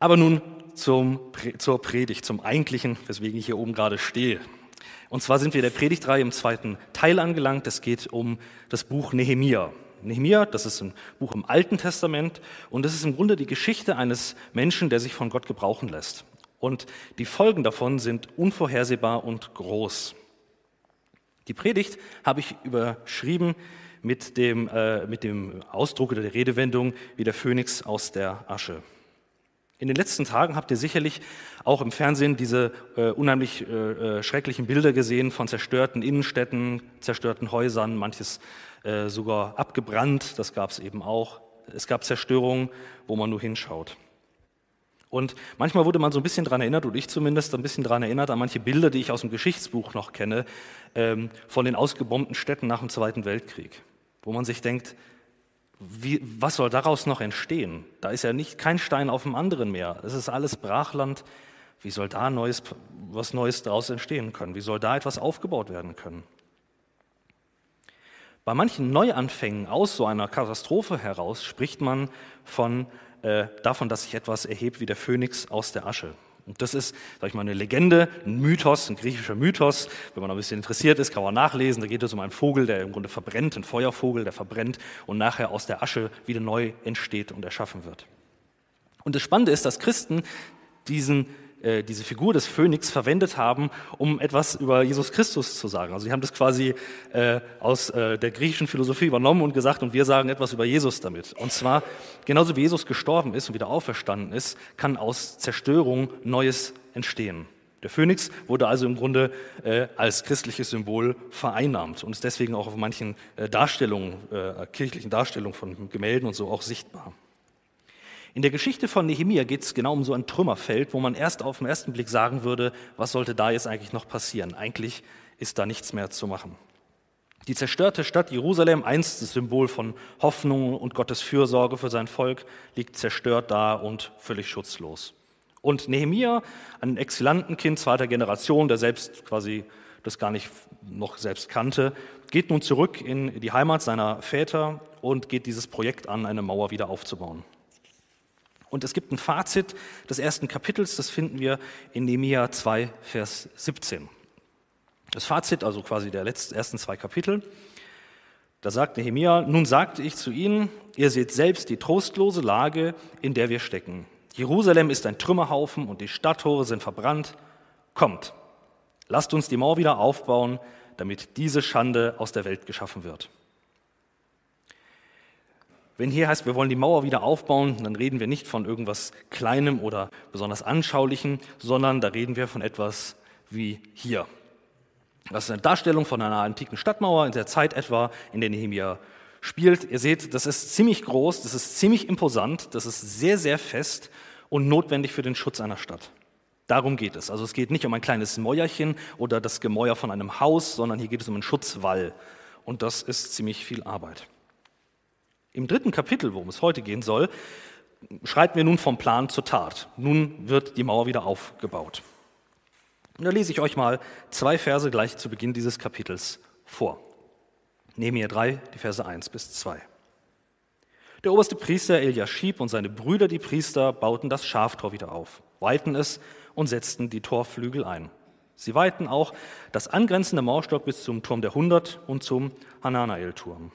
Aber nun zum, zur Predigt, zum eigentlichen, weswegen ich hier oben gerade stehe. Und zwar sind wir der Predigtreihe im zweiten Teil angelangt. Es geht um das Buch Nehemia. Nehemia, das ist ein Buch im Alten Testament und das ist im Grunde die Geschichte eines Menschen, der sich von Gott gebrauchen lässt. Und die Folgen davon sind unvorhersehbar und groß. Die Predigt habe ich überschrieben mit dem, äh, mit dem Ausdruck oder der Redewendung wie der Phönix aus der Asche. In den letzten Tagen habt ihr sicherlich auch im Fernsehen diese äh, unheimlich äh, äh schrecklichen Bilder gesehen von zerstörten Innenstädten, zerstörten Häusern, manches äh, sogar abgebrannt, das gab es eben auch. Es gab Zerstörungen, wo man nur hinschaut. Und manchmal wurde man so ein bisschen daran erinnert, oder ich zumindest ein bisschen daran erinnert, an manche Bilder, die ich aus dem Geschichtsbuch noch kenne, ähm, von den ausgebombten Städten nach dem Zweiten Weltkrieg, wo man sich denkt, wie, was soll daraus noch entstehen? Da ist ja nicht kein Stein auf dem anderen mehr. Es ist alles Brachland. Wie soll da Neues, was Neues daraus entstehen können? Wie soll da etwas aufgebaut werden können? Bei manchen Neuanfängen aus so einer Katastrophe heraus spricht man von, äh, davon, dass sich etwas erhebt wie der Phönix aus der Asche. Und das ist, sag ich mal, eine Legende, ein Mythos, ein griechischer Mythos. Wenn man ein bisschen interessiert ist, kann man nachlesen. Da geht es um einen Vogel, der im Grunde verbrennt, ein Feuervogel, der verbrennt und nachher aus der Asche wieder neu entsteht und erschaffen wird. Und das Spannende ist, dass Christen diesen äh, diese Figur des Phönix verwendet haben, um etwas über Jesus Christus zu sagen. Also sie haben das quasi äh, aus äh, der griechischen Philosophie übernommen und gesagt, und wir sagen etwas über Jesus damit. Und zwar, genauso wie Jesus gestorben ist und wieder auferstanden ist, kann aus Zerstörung Neues entstehen. Der Phönix wurde also im Grunde äh, als christliches Symbol vereinnahmt und ist deswegen auch auf manchen äh, Darstellungen, äh, kirchlichen Darstellungen von Gemälden und so auch sichtbar. In der Geschichte von Nehemia geht es genau um so ein Trümmerfeld, wo man erst auf den ersten Blick sagen würde, was sollte da jetzt eigentlich noch passieren? Eigentlich ist da nichts mehr zu machen. Die zerstörte Stadt Jerusalem, einst das Symbol von Hoffnung und Gottes Fürsorge für sein Volk, liegt zerstört da und völlig schutzlos. Und Nehemia, ein Exilantenkind zweiter Generation, der selbst quasi das gar nicht noch selbst kannte, geht nun zurück in die Heimat seiner Väter und geht dieses Projekt an, eine Mauer wieder aufzubauen. Und es gibt ein Fazit des ersten Kapitels, das finden wir in Nehemiah 2, Vers 17. Das Fazit, also quasi der letzten, ersten zwei Kapitel, da sagt Nehemia, nun sagte ich zu ihnen, ihr seht selbst die trostlose Lage, in der wir stecken. Jerusalem ist ein Trümmerhaufen und die Stadttore sind verbrannt. Kommt, lasst uns die Mauer wieder aufbauen, damit diese Schande aus der Welt geschaffen wird. Wenn hier heißt, wir wollen die Mauer wieder aufbauen, dann reden wir nicht von irgendwas Kleinem oder besonders Anschaulichem, sondern da reden wir von etwas wie hier. Das ist eine Darstellung von einer antiken Stadtmauer in der Zeit etwa, in der Nehemia spielt. Ihr seht, das ist ziemlich groß, das ist ziemlich imposant, das ist sehr, sehr fest und notwendig für den Schutz einer Stadt. Darum geht es. Also es geht nicht um ein kleines Mäuerchen oder das Gemäuer von einem Haus, sondern hier geht es um einen Schutzwall. Und das ist ziemlich viel Arbeit. Im dritten Kapitel, worum es heute gehen soll, schreiten wir nun vom Plan zur Tat. Nun wird die Mauer wieder aufgebaut. Und da lese ich euch mal zwei Verse gleich zu Beginn dieses Kapitels vor. Nehemiah 3, die Verse 1 bis 2. Der oberste Priester Eliaschib und seine Brüder, die Priester, bauten das Schaftor wieder auf, weiten es und setzten die Torflügel ein. Sie weiten auch das angrenzende Mauerstock bis zum Turm der Hundert und zum Hananael-Turm.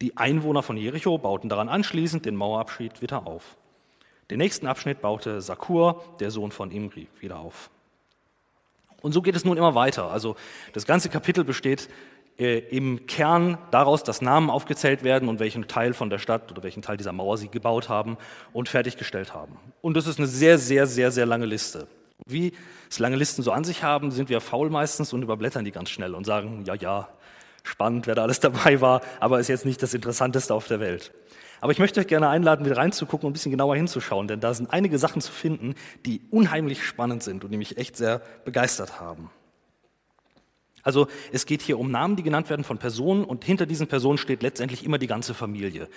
Die Einwohner von Jericho bauten daran anschließend den Mauerabschied wieder auf. Den nächsten Abschnitt baute Sakur, der Sohn von Imri, wieder auf. Und so geht es nun immer weiter. Also das ganze Kapitel besteht äh, im Kern daraus, dass Namen aufgezählt werden und welchen Teil von der Stadt oder welchen Teil dieser Mauer sie gebaut haben und fertiggestellt haben. Und das ist eine sehr, sehr, sehr, sehr lange Liste. Wie es lange Listen so an sich haben, sind wir faul meistens und überblättern die ganz schnell und sagen, ja, ja, spannend, wer da alles dabei war, aber ist jetzt nicht das Interessanteste auf der Welt. Aber ich möchte euch gerne einladen, wieder reinzugucken und ein bisschen genauer hinzuschauen, denn da sind einige Sachen zu finden, die unheimlich spannend sind und die mich echt sehr begeistert haben. Also es geht hier um Namen, die genannt werden von Personen und hinter diesen Personen steht letztendlich immer die ganze Familie.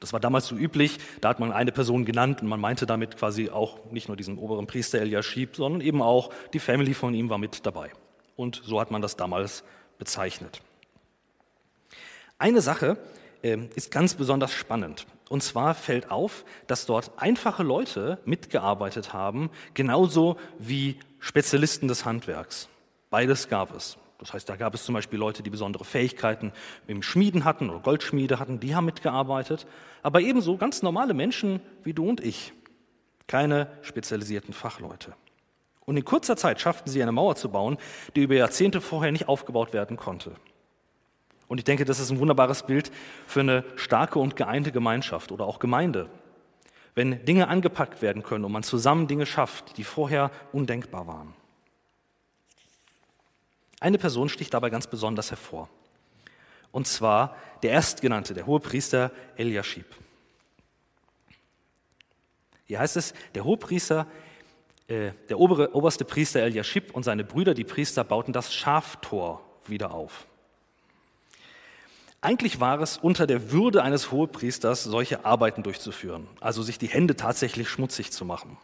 Das war damals so üblich, da hat man eine Person genannt und man meinte damit quasi auch nicht nur diesen oberen Priester Eliashib, sondern eben auch die Family von ihm war mit dabei. Und so hat man das damals bezeichnet. Eine Sache äh, ist ganz besonders spannend. Und zwar fällt auf, dass dort einfache Leute mitgearbeitet haben, genauso wie Spezialisten des Handwerks. Beides gab es. Das heißt, da gab es zum Beispiel Leute, die besondere Fähigkeiten im Schmieden hatten oder Goldschmiede hatten, die haben mitgearbeitet. Aber ebenso ganz normale Menschen wie du und ich. Keine spezialisierten Fachleute. Und in kurzer Zeit schafften sie eine Mauer zu bauen, die über Jahrzehnte vorher nicht aufgebaut werden konnte. Und ich denke, das ist ein wunderbares Bild für eine starke und geeinte Gemeinschaft oder auch Gemeinde. Wenn Dinge angepackt werden können und man zusammen Dinge schafft, die vorher undenkbar waren. Eine Person sticht dabei ganz besonders hervor. Und zwar der Erstgenannte, der Hohepriester Eliashib. Hier heißt es, der Hohepriester, äh, der obere, oberste Priester Eliashib und seine Brüder, die Priester, bauten das Schaftor wieder auf. Eigentlich war es unter der Würde eines Hohepriesters, solche Arbeiten durchzuführen, also sich die Hände tatsächlich schmutzig zu machen.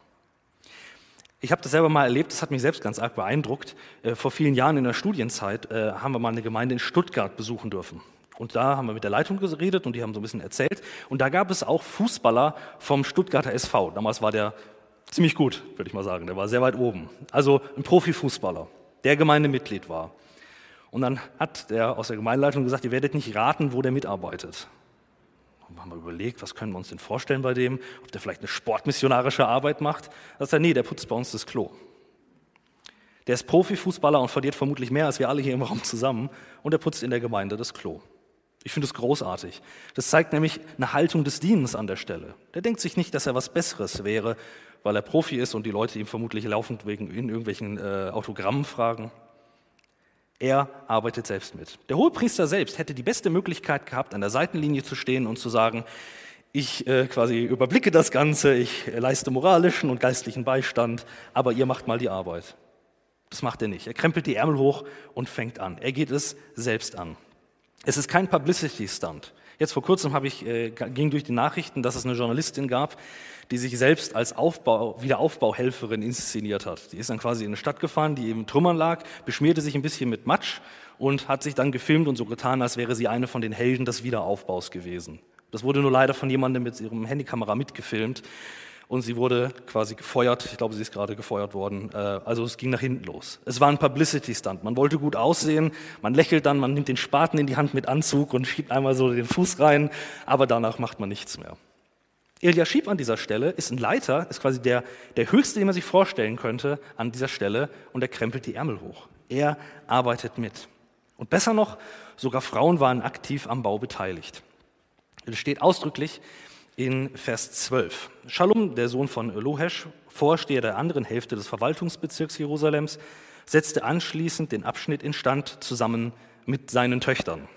Ich habe das selber mal erlebt, das hat mich selbst ganz arg beeindruckt. Äh, vor vielen Jahren in der Studienzeit äh, haben wir mal eine Gemeinde in Stuttgart besuchen dürfen. Und da haben wir mit der Leitung geredet und die haben so ein bisschen erzählt. Und da gab es auch Fußballer vom Stuttgarter SV. Damals war der ziemlich gut, würde ich mal sagen. Der war sehr weit oben. Also ein Profifußballer, der Gemeindemitglied war. Und dann hat der aus der Gemeindeleitung gesagt, ihr werdet nicht raten, wo der mitarbeitet. Und haben wir überlegt, was können wir uns denn vorstellen bei dem, ob der vielleicht eine sportmissionarische Arbeit macht. Da sagt er, nee, der putzt bei uns das Klo. Der ist Profifußballer und verdient vermutlich mehr als wir alle hier im Raum zusammen und er putzt in der Gemeinde das Klo. Ich finde es großartig. Das zeigt nämlich eine Haltung des Dienens an der Stelle. Der denkt sich nicht, dass er was Besseres wäre, weil er Profi ist und die Leute ihm vermutlich laufend wegen in irgendwelchen äh, Autogrammen fragen. Er arbeitet selbst mit. Der Hohepriester selbst hätte die beste Möglichkeit gehabt, an der Seitenlinie zu stehen und zu sagen, ich äh, quasi überblicke das Ganze, ich leiste moralischen und geistlichen Beistand, aber ihr macht mal die Arbeit. Das macht er nicht. Er krempelt die Ärmel hoch und fängt an. Er geht es selbst an. Es ist kein Publicity-Stunt. Jetzt vor kurzem habe ich, äh, ging durch die Nachrichten, dass es eine Journalistin gab, die sich selbst als Aufbau, Wiederaufbauhelferin inszeniert hat. Die ist dann quasi in eine Stadt gefahren, die im Trümmern lag, beschmierte sich ein bisschen mit Matsch und hat sich dann gefilmt und so getan, als wäre sie eine von den Helden des Wiederaufbaus gewesen. Das wurde nur leider von jemandem mit ihrem Handykamera mitgefilmt und sie wurde quasi gefeuert. Ich glaube, sie ist gerade gefeuert worden. Äh, also es ging nach hinten los. Es war ein Publicity-Stunt. Man wollte gut aussehen, man lächelt dann, man nimmt den Spaten in die Hand mit Anzug und schiebt einmal so den Fuß rein, aber danach macht man nichts mehr. Eliashib an dieser Stelle ist ein Leiter, ist quasi der, der höchste, den man sich vorstellen könnte an dieser Stelle und er krempelt die Ärmel hoch. Er arbeitet mit. Und besser noch, sogar Frauen waren aktiv am Bau beteiligt. Es steht ausdrücklich in Vers 12. Shalom, der Sohn von Lohesh, Vorsteher der anderen Hälfte des Verwaltungsbezirks Jerusalems, setzte anschließend den Abschnitt instand zusammen mit seinen Töchtern.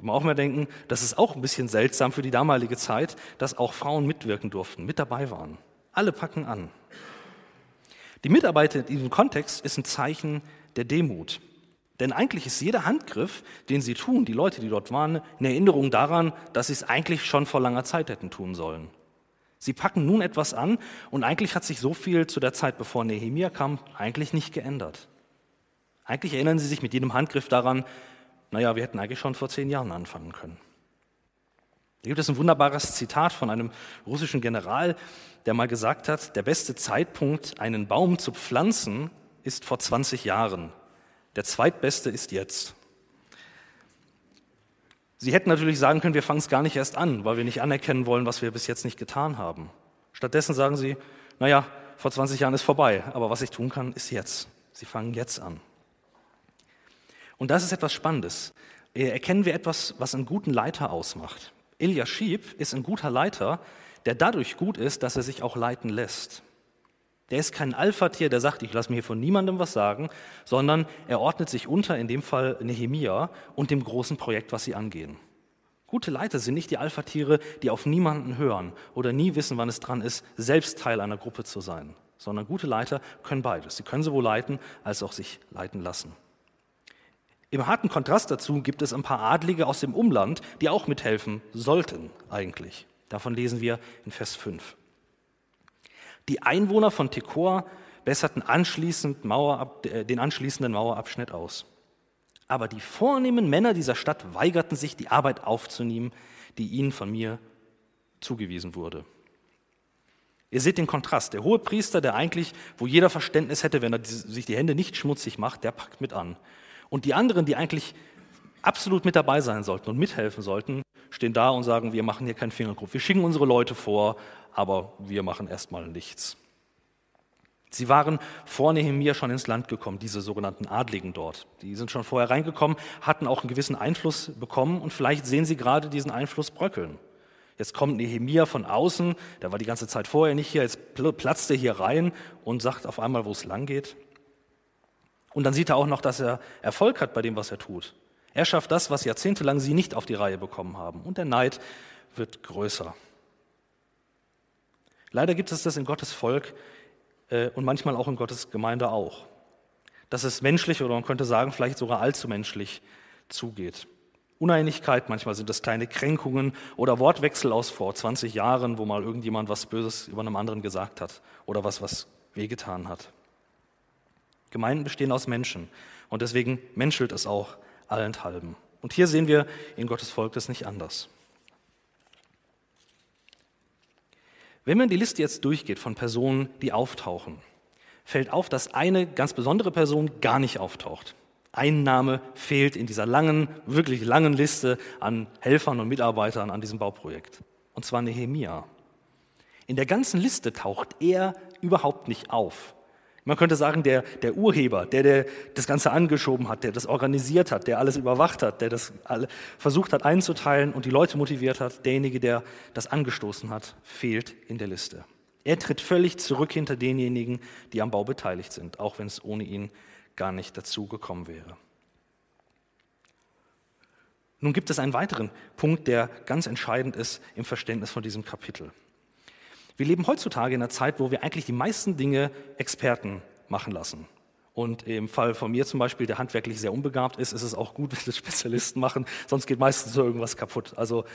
Würde man auch mal denken, das ist auch ein bisschen seltsam für die damalige Zeit, dass auch Frauen mitwirken durften, mit dabei waren. Alle packen an. Die Mitarbeit in diesem Kontext ist ein Zeichen der Demut. Denn eigentlich ist jeder Handgriff, den sie tun, die Leute, die dort waren, eine Erinnerung daran, dass sie es eigentlich schon vor langer Zeit hätten tun sollen. Sie packen nun etwas an und eigentlich hat sich so viel zu der Zeit, bevor Nehemia kam, eigentlich nicht geändert. Eigentlich erinnern sie sich mit jedem Handgriff daran, naja, wir hätten eigentlich schon vor zehn Jahren anfangen können. Da gibt es ein wunderbares Zitat von einem russischen General, der mal gesagt hat, der beste Zeitpunkt, einen Baum zu pflanzen, ist vor 20 Jahren. Der zweitbeste ist jetzt. Sie hätten natürlich sagen können, wir fangen es gar nicht erst an, weil wir nicht anerkennen wollen, was wir bis jetzt nicht getan haben. Stattdessen sagen sie, naja, vor 20 Jahren ist vorbei, aber was ich tun kann, ist jetzt. Sie fangen jetzt an. Und das ist etwas Spannendes. Erkennen wir etwas, was einen guten Leiter ausmacht. Eliashib ist ein guter Leiter, der dadurch gut ist, dass er sich auch leiten lässt. Der ist kein Alpha-Tier, der sagt, ich lasse mir hier von niemandem was sagen, sondern er ordnet sich unter, in dem Fall Nehemia und dem großen Projekt, was sie angehen. Gute Leiter sind nicht die Alpha-Tiere, die auf niemanden hören oder nie wissen, wann es dran ist, selbst Teil einer Gruppe zu sein, sondern gute Leiter können beides. Sie können sowohl leiten als auch sich leiten lassen. Im harten Kontrast dazu gibt es ein paar Adlige aus dem Umland, die auch mithelfen sollten eigentlich. Davon lesen wir in Vers 5. Die Einwohner von Tekoa besserten anschließend Mauerab, äh, den anschließenden Mauerabschnitt aus. Aber die vornehmen Männer dieser Stadt weigerten sich, die Arbeit aufzunehmen, die ihnen von mir zugewiesen wurde. Ihr seht den Kontrast. Der hohe Priester, der eigentlich, wo jeder Verständnis hätte, wenn er sich die Hände nicht schmutzig macht, der packt mit an. Und die anderen, die eigentlich absolut mit dabei sein sollten und mithelfen sollten, stehen da und sagen, wir machen hier keinen Fingergrub. Wir schicken unsere Leute vor, aber wir machen erstmal nichts. Sie waren vor Nehemia schon ins Land gekommen, diese sogenannten Adligen dort. Die sind schon vorher reingekommen, hatten auch einen gewissen Einfluss bekommen und vielleicht sehen sie gerade diesen Einfluss bröckeln. Jetzt kommt Nehemia von außen, der war die ganze Zeit vorher nicht hier, jetzt platzt er hier rein und sagt auf einmal, wo es lang geht. Und dann sieht er auch noch, dass er Erfolg hat bei dem, was er tut. Er schafft das, was jahrzehntelang sie nicht auf die Reihe bekommen haben. Und der Neid wird größer. Leider gibt es das in Gottes Volk äh, und manchmal auch in Gottes Gemeinde auch. Dass es menschlich oder man könnte sagen, vielleicht sogar allzu menschlich zugeht. Uneinigkeit, manchmal sind das kleine Kränkungen oder Wortwechsel aus vor 20 Jahren, wo mal irgendjemand was Böses über einem anderen gesagt hat oder was, was wehgetan hat. Gemeinden bestehen aus Menschen und deswegen menschelt es auch allenthalben. Und hier sehen wir in Gottes Volk das nicht anders. Wenn man die Liste jetzt durchgeht von Personen, die auftauchen, fällt auf, dass eine ganz besondere Person gar nicht auftaucht. Ein Name fehlt in dieser langen, wirklich langen Liste an Helfern und Mitarbeitern an diesem Bauprojekt. Und zwar Nehemia. In der ganzen Liste taucht er überhaupt nicht auf. Man könnte sagen, der, der Urheber, der, der das Ganze angeschoben hat, der das organisiert hat, der alles überwacht hat, der das alle versucht hat einzuteilen und die Leute motiviert hat, derjenige, der das angestoßen hat, fehlt in der Liste. Er tritt völlig zurück hinter denjenigen, die am Bau beteiligt sind, auch wenn es ohne ihn gar nicht dazu gekommen wäre. Nun gibt es einen weiteren Punkt, der ganz entscheidend ist im Verständnis von diesem Kapitel. Wir leben heutzutage in einer Zeit, wo wir eigentlich die meisten Dinge Experten machen lassen. Und im Fall von mir zum Beispiel, der handwerklich sehr unbegabt ist, ist es auch gut, wenn das Spezialisten machen, sonst geht meistens so irgendwas kaputt. Also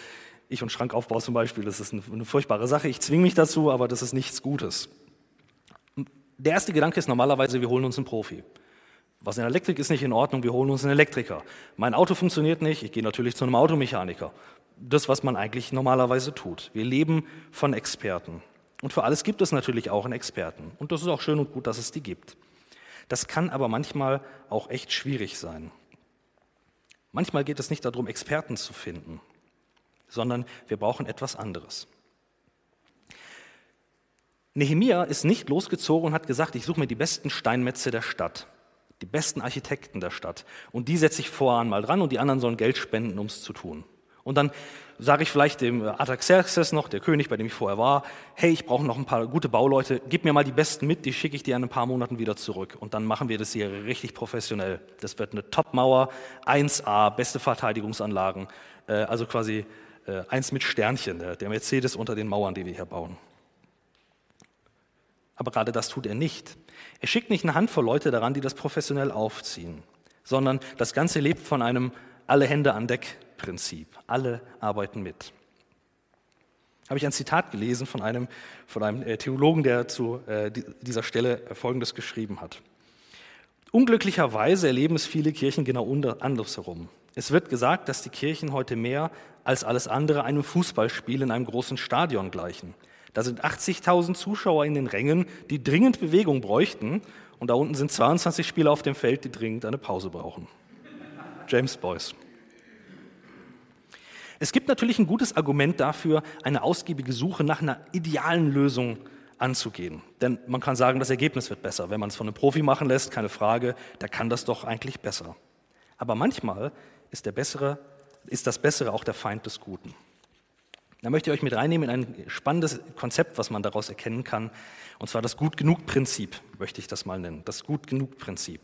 ich und Schrankaufbau zum Beispiel, das ist eine, eine furchtbare Sache. Ich zwinge mich dazu, aber das ist nichts Gutes. Der erste Gedanke ist normalerweise, wir holen uns einen Profi. Was in der Elektrik ist nicht in Ordnung, wir holen uns einen Elektriker. Mein Auto funktioniert nicht, ich gehe natürlich zu einem Automechaniker. Das, was man eigentlich normalerweise tut. Wir leben von Experten. Und für alles gibt es natürlich auch einen Experten. Und das ist auch schön und gut, dass es die gibt. Das kann aber manchmal auch echt schwierig sein. Manchmal geht es nicht darum, Experten zu finden, sondern wir brauchen etwas anderes. Nehemia ist nicht losgezogen und hat gesagt, ich suche mir die besten Steinmetze der Stadt, die besten Architekten der Stadt und die setze ich voran mal dran und die anderen sollen Geld spenden, um es zu tun. Und dann sage ich vielleicht dem Artaxerxes noch, der König, bei dem ich vorher war, hey, ich brauche noch ein paar gute Bauleute, gib mir mal die besten mit, die schicke ich dir in ein paar Monaten wieder zurück. Und dann machen wir das hier richtig professionell. Das wird eine Top-Mauer, 1A, beste Verteidigungsanlagen, äh, also quasi äh, eins mit Sternchen, der Mercedes unter den Mauern, die wir hier bauen. Aber gerade das tut er nicht. Er schickt nicht eine Handvoll Leute daran, die das professionell aufziehen, sondern das Ganze lebt von einem alle Hände an Deck Prinzip. Alle arbeiten mit. Habe ich ein Zitat gelesen von einem, von einem äh, Theologen, der zu äh, dieser Stelle Folgendes geschrieben hat. Unglücklicherweise erleben es viele Kirchen genau andersherum. Es wird gesagt, dass die Kirchen heute mehr als alles andere einem Fußballspiel in einem großen Stadion gleichen. Da sind 80.000 Zuschauer in den Rängen, die dringend Bewegung bräuchten, und da unten sind 22 Spieler auf dem Feld, die dringend eine Pause brauchen. James Boyce. Es gibt natürlich ein gutes Argument dafür, eine ausgiebige Suche nach einer idealen Lösung anzugehen. Denn man kann sagen, das Ergebnis wird besser. Wenn man es von einem Profi machen lässt, keine Frage, der kann das doch eigentlich besser. Aber manchmal ist, der bessere, ist das Bessere auch der Feind des Guten. Da möchte ich euch mit reinnehmen in ein spannendes Konzept, was man daraus erkennen kann. Und zwar das Gut-Genug-Prinzip, möchte ich das mal nennen. Das Gut-Genug-Prinzip.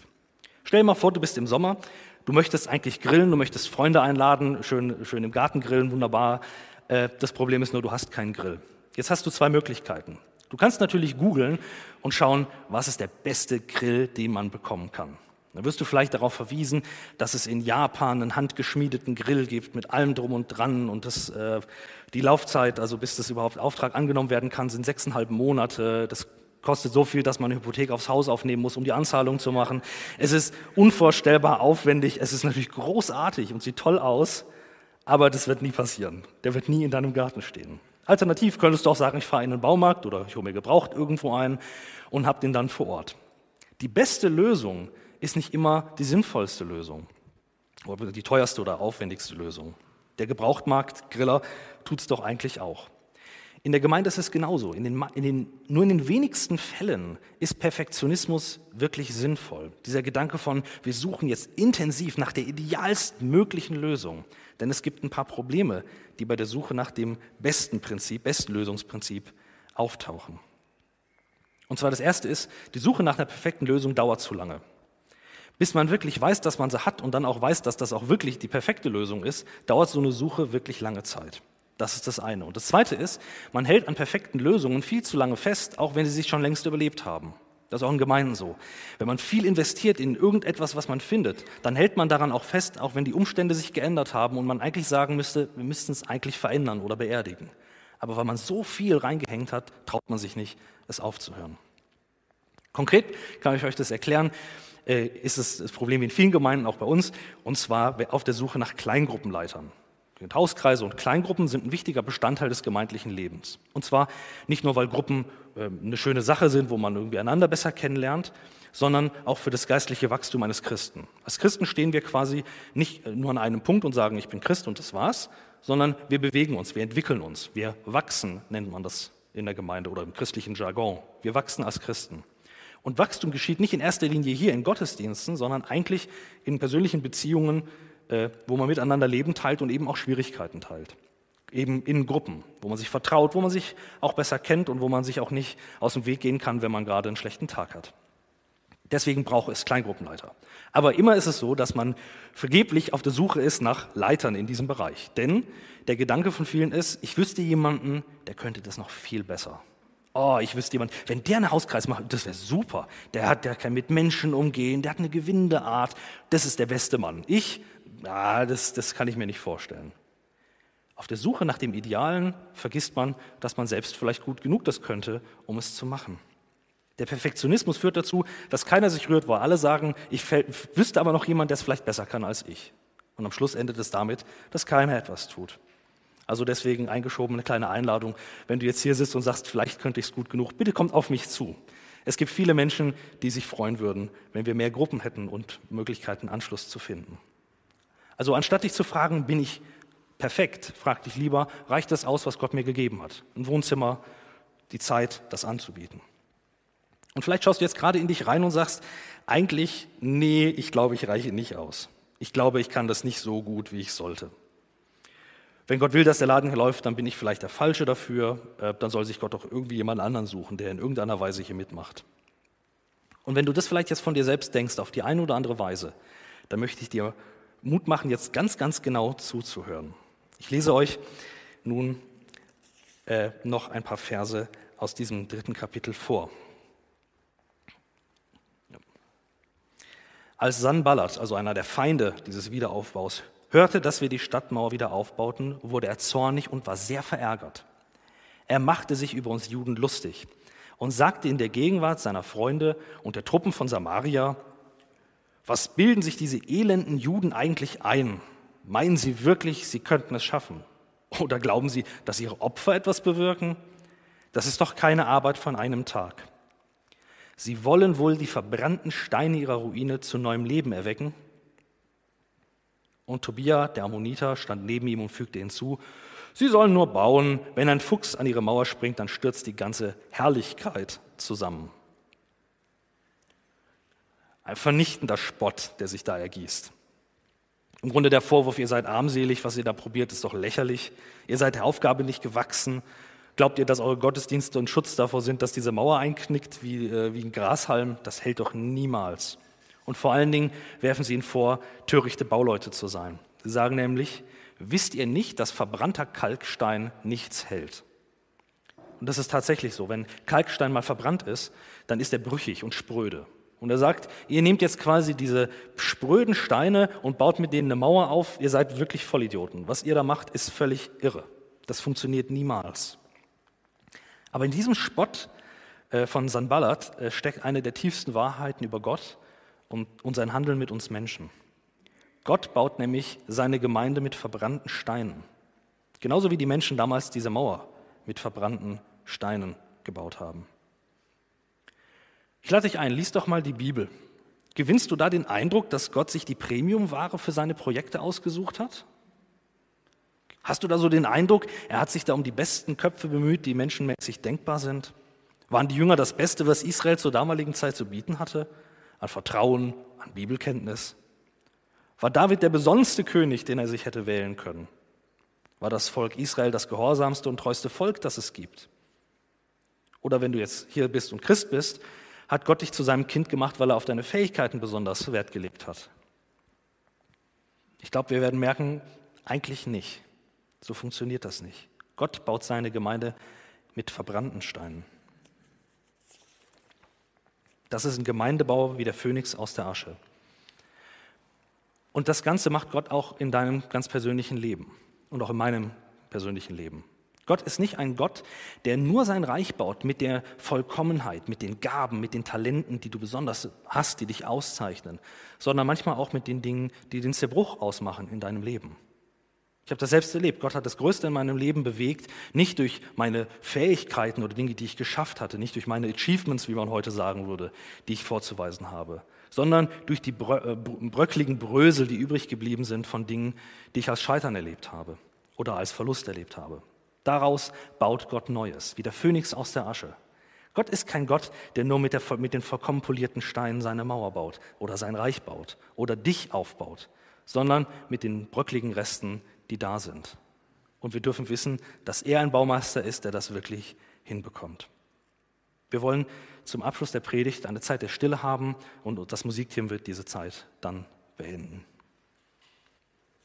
Stell dir mal vor, du bist im Sommer Du möchtest eigentlich grillen, du möchtest Freunde einladen, schön, schön im Garten grillen, wunderbar. Äh, das Problem ist nur, du hast keinen Grill. Jetzt hast du zwei Möglichkeiten. Du kannst natürlich googeln und schauen, was ist der beste Grill, den man bekommen kann. Dann wirst du vielleicht darauf verwiesen, dass es in Japan einen handgeschmiedeten Grill gibt mit allem drum und dran und das, äh, die Laufzeit, also bis das überhaupt Auftrag angenommen werden kann, sind sechseinhalb Monate. Das kostet so viel, dass man eine Hypothek aufs Haus aufnehmen muss, um die Anzahlung zu machen. Es ist unvorstellbar aufwendig. Es ist natürlich großartig und sieht toll aus, aber das wird nie passieren. Der wird nie in deinem Garten stehen. Alternativ könntest du auch sagen, ich fahre in den Baumarkt oder ich hole mir gebraucht irgendwo ein und habe den dann vor Ort. Die beste Lösung ist nicht immer die sinnvollste Lösung oder die teuerste oder aufwendigste Lösung. Der Gebrauchtmarkt-Griller tut es doch eigentlich auch. In der Gemeinde ist es genauso. In den, in den, nur in den wenigsten Fällen ist Perfektionismus wirklich sinnvoll. Dieser Gedanke von, wir suchen jetzt intensiv nach der idealsten möglichen Lösung. Denn es gibt ein paar Probleme, die bei der Suche nach dem besten Prinzip, besten Lösungsprinzip auftauchen. Und zwar das erste ist, die Suche nach einer perfekten Lösung dauert zu lange. Bis man wirklich weiß, dass man sie hat und dann auch weiß, dass das auch wirklich die perfekte Lösung ist, dauert so eine Suche wirklich lange Zeit. Das ist das eine. Und das zweite ist, man hält an perfekten Lösungen viel zu lange fest, auch wenn sie sich schon längst überlebt haben. Das ist auch in Gemeinden so. Wenn man viel investiert in irgendetwas, was man findet, dann hält man daran auch fest, auch wenn die Umstände sich geändert haben und man eigentlich sagen müsste, wir müssten es eigentlich verändern oder beerdigen. Aber weil man so viel reingehängt hat, traut man sich nicht, es aufzuhören. Konkret kann ich euch das erklären, äh, ist es das Problem in vielen Gemeinden, auch bei uns, und zwar auf der Suche nach Kleingruppenleitern. Hauskreise und Kleingruppen sind ein wichtiger Bestandteil des gemeindlichen Lebens. Und zwar nicht nur, weil Gruppen ähm, eine schöne Sache sind, wo man irgendwie einander besser kennenlernt, sondern auch für das geistliche Wachstum eines Christen. Als Christen stehen wir quasi nicht äh, nur an einem Punkt und sagen, ich bin Christ und das war's, sondern wir bewegen uns, wir entwickeln uns, wir wachsen, nennt man das in der Gemeinde oder im christlichen Jargon. Wir wachsen als Christen. Und Wachstum geschieht nicht in erster Linie hier in Gottesdiensten, sondern eigentlich in persönlichen Beziehungen wo man miteinander Leben teilt und eben auch Schwierigkeiten teilt. Eben in Gruppen, wo man sich vertraut, wo man sich auch besser kennt und wo man sich auch nicht aus dem Weg gehen kann, wenn man gerade einen schlechten Tag hat. Deswegen braucht es Kleingruppenleiter. Aber immer ist es so, dass man vergeblich auf der Suche ist nach Leitern in diesem Bereich. Denn der Gedanke von vielen ist, ich wüsste jemanden, der könnte das noch viel besser. Oh, ich wüsste jemanden, wenn der einen Hauskreis macht, das wäre super. Der hat, der kann mit Menschen umgehen, der hat eine gewinnende Art. Das ist der beste Mann. Ich ah, das, das kann ich mir nicht vorstellen. Auf der Suche nach dem Idealen vergisst man, dass man selbst vielleicht gut genug das könnte, um es zu machen. Der Perfektionismus führt dazu, dass keiner sich rührt, wo alle sagen, ich wüsste aber noch jemand, der es vielleicht besser kann als ich. Und am Schluss endet es damit, dass keiner etwas tut. Also deswegen eingeschoben eine kleine Einladung, wenn du jetzt hier sitzt und sagst, vielleicht könnte ich es gut genug, bitte kommt auf mich zu. Es gibt viele Menschen, die sich freuen würden, wenn wir mehr Gruppen hätten und Möglichkeiten, Anschluss zu finden. Also anstatt dich zu fragen, bin ich perfekt, frag dich lieber, reicht das aus, was Gott mir gegeben hat? Ein Wohnzimmer, die Zeit, das anzubieten. Und vielleicht schaust du jetzt gerade in dich rein und sagst, eigentlich, nee, ich glaube, ich reiche nicht aus. Ich glaube, ich kann das nicht so gut, wie ich sollte. Wenn Gott will, dass der Laden hier läuft, dann bin ich vielleicht der Falsche dafür. Äh, dann soll sich Gott doch irgendwie jemand anderen suchen, der in irgendeiner Weise hier mitmacht. Und wenn du das vielleicht jetzt von dir selbst denkst, auf die eine oder andere Weise, dann möchte ich dir Mut machen, jetzt ganz, ganz genau zuzuhören. Ich lese euch nun äh, noch ein paar Verse aus diesem dritten Kapitel vor. Als Sanballat, also einer der Feinde dieses Wiederaufbaus, hörte, dass wir die Stadtmauer wieder aufbauten, wurde er zornig und war sehr verärgert. Er machte sich über uns Juden lustig und sagte in der Gegenwart seiner Freunde und der Truppen von Samaria, was bilden sich diese elenden Juden eigentlich ein? Meinen sie wirklich, sie könnten es schaffen? Oder glauben sie, dass ihre Opfer etwas bewirken? Das ist doch keine Arbeit von einem Tag. Sie wollen wohl die verbrannten Steine ihrer Ruine zu neuem Leben erwecken? Und Tobia, der Ammoniter, stand neben ihm und fügte hinzu, Sie sollen nur bauen, wenn ein Fuchs an ihre Mauer springt, dann stürzt die ganze Herrlichkeit zusammen. Ein vernichtender Spott, der sich da ergießt. Im Grunde der Vorwurf, ihr seid armselig, was ihr da probiert, ist doch lächerlich. Ihr seid der Aufgabe nicht gewachsen. Glaubt ihr, dass eure Gottesdienste ein Schutz davor sind, dass diese Mauer einknickt wie, äh, wie ein Grashalm? Das hält doch niemals. Und vor allen Dingen werfen sie ihnen vor, törichte Bauleute zu sein. Sie sagen nämlich, wisst ihr nicht, dass verbrannter Kalkstein nichts hält? Und das ist tatsächlich so. Wenn Kalkstein mal verbrannt ist, dann ist er brüchig und spröde. Und er sagt, ihr nehmt jetzt quasi diese spröden Steine und baut mit denen eine Mauer auf. Ihr seid wirklich Vollidioten. Was ihr da macht, ist völlig irre. Das funktioniert niemals. Aber in diesem Spott äh, von Sanballat äh, steckt eine der tiefsten Wahrheiten über Gott und, sein Handeln mit uns Menschen. Gott baut nämlich seine Gemeinde mit verbrannten Steinen. Genauso wie die Menschen damals diese Mauer mit verbrannten Steinen gebaut haben. Ich lade dich ein, lies doch mal die Bibel. Gewinnst du da den Eindruck, dass Gott sich die Premiumware für seine Projekte ausgesucht hat? Hast du da so den Eindruck, er hat sich da um die besten Köpfe bemüht, die menschenmäßig denkbar sind? Waren die Jünger das Beste, was Israel zur damaligen Zeit zu bieten hatte? An Vertrauen, an Bibelkenntnis? War David der besonderste König, den er sich hätte wählen können? War das Volk Israel das gehorsamste und treueste Volk, das es gibt? Oder wenn du jetzt hier bist und Christ bist, hat Gott dich zu seinem Kind gemacht, weil er auf deine Fähigkeiten besonders Wert gelegt hat? Ich glaube, wir werden merken, eigentlich nicht. So funktioniert das nicht. Gott baut seine Gemeinde mit verbrannten Steinen. Das ist ein Gemeindebau wie der Phönix aus der Asche. Und das Ganze macht Gott auch in deinem ganz persönlichen Leben und auch in meinem persönlichen Leben. Gott ist nicht ein Gott, der nur sein Reich baut mit der Vollkommenheit, mit den Gaben, mit den Talenten, die du besonders hast, die dich auszeichnen, sondern manchmal auch mit den Dingen, die den Zerbruch ausmachen in deinem Leben. Ich habe das selbst erlebt. Gott hat das Größte in meinem Leben bewegt, nicht durch meine Fähigkeiten oder Dinge, die ich geschafft hatte, nicht durch meine Achievements, wie man heute sagen würde, die ich vorzuweisen habe, sondern durch die äh, bröckligen Brösel, die übrig geblieben sind von Dingen, die ich als Scheitern erlebt habe oder als Verlust erlebt habe. Daraus baut Gott Neues, wie der Phönix aus der Asche. Gott ist kein Gott, der nur mit, der, mit den vollkommen polierten Steinen seine Mauer baut oder sein Reich baut oder dich aufbaut, sondern mit den bröckligen Resten, die da sind. Und wir dürfen wissen, dass er ein Baumeister ist, der das wirklich hinbekommt. Wir wollen zum Abschluss der Predigt eine Zeit der Stille haben und das Musikteam wird diese Zeit dann beenden.